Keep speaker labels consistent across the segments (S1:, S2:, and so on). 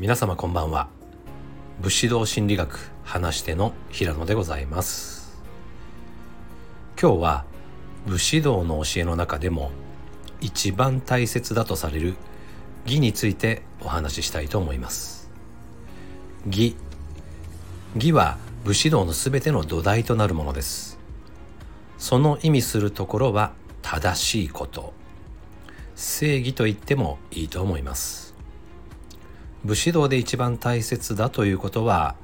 S1: 皆様こんばんは。武士道心理学話しての平野でございます。今日は武士道の教えの中でも一番大切だとされる義についてお話ししたいと思います。義義は武士道のすべての土台となるものです。その意味するところは正しいこと。正義と言ってもいいと思います。武士道で一番大切だということは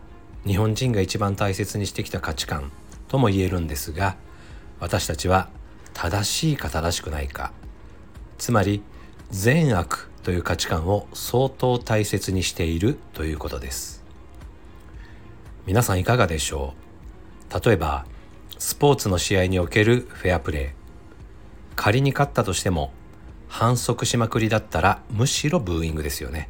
S1: 日本人が一番大切にしてきた価値観とも言えるんですが私たちは正しいか正しくないか。つまり善悪という価値観を相当大切にしているということです。皆さんいかがでしょう？例えばスポーツの試合におけるフェアプレー仮に勝ったとしても反則しまくりだったらむしろブーイングですよね。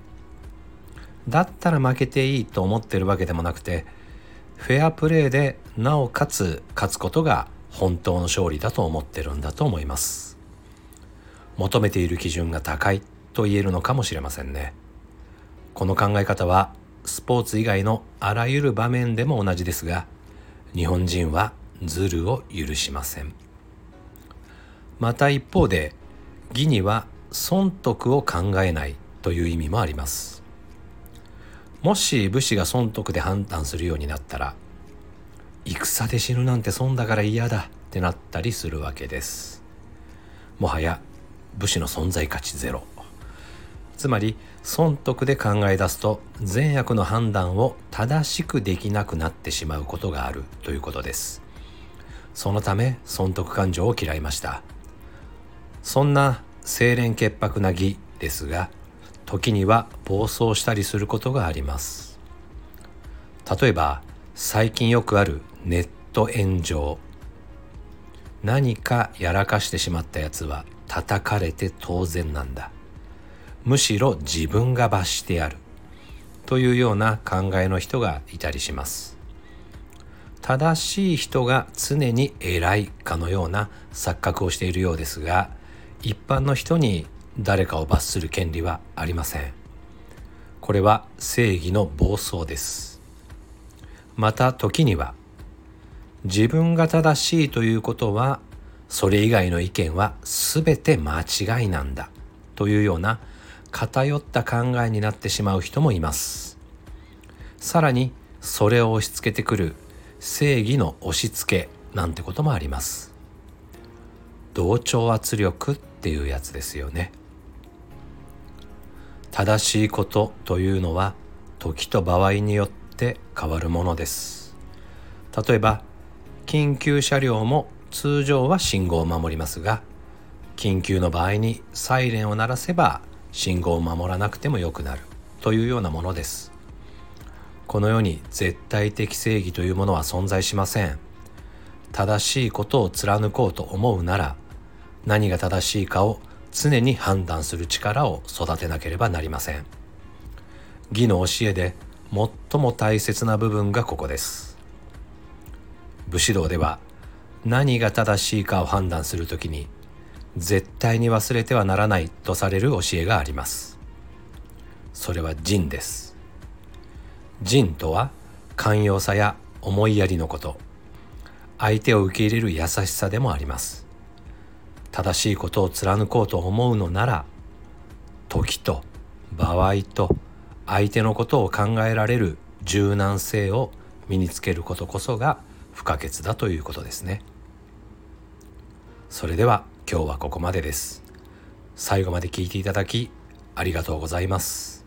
S1: だったら負けていいと思ってるわけでもなくてフェアプレーでなおかつ勝つことが本当の勝利だと思ってるんだと思います。求めている基準が高いと言えるのかもしれませんね。この考え方はスポーツ以外のあらゆる場面でも同じですが日本人はズルを許しません。また一方で義には損得を考えないという意味もあります。もし武士が損得で判断するようになったら戦で死ぬなんて損だから嫌だってなったりするわけです。もはや武士の存在価値ゼロ。つまり損得で考え出すと善悪の判断を正しくできなくなってしまうことがあるということです。そのため損得感情を嫌いました。そんな清廉潔白な義ですが時には暴走したりすることがあります。例えば最近よくあるネット炎上。何かやらかしてしまったやつは叩かれて当然なんだ。むしろ自分が罰してやる。というような考えの人がいたりします。正しい人が常に偉いかのような錯覚をしているようですが一般の人に誰かを罰する権利はありません。これは正義の暴走です。また時には自分が正しいということはそれ以外の意見は全て間違いなんだというような偏った考えになってしまう人もいます。さらにそれを押し付けてくる正義の押し付けなんてこともあります。同調圧力っていうやつですよね。正しいことというのは時と場合によって変わるものです。例えば緊急車両も通常は信号を守りますが緊急の場合にサイレンを鳴らせば信号を守らなくてもよくなるというようなものです。この世に絶対的正義というものは存在しません。正しいことを貫こうと思うなら何が正しいかを常に判断する力を育てなければなりません。義の教えで最も大切な部分がここです。武士道では何が正しいかを判断するときに絶対に忘れてはならないとされる教えがあります。それは仁です。仁とは寛容さや思いやりのこと。相手を受け入れる優しさでもあります。正しいことを貫こうと思うのなら時と場合と相手のことを考えられる柔軟性を身につけることこそが不可欠だということですね。それでは今日はここまでです。最後まで聞いていただきありがとうございます。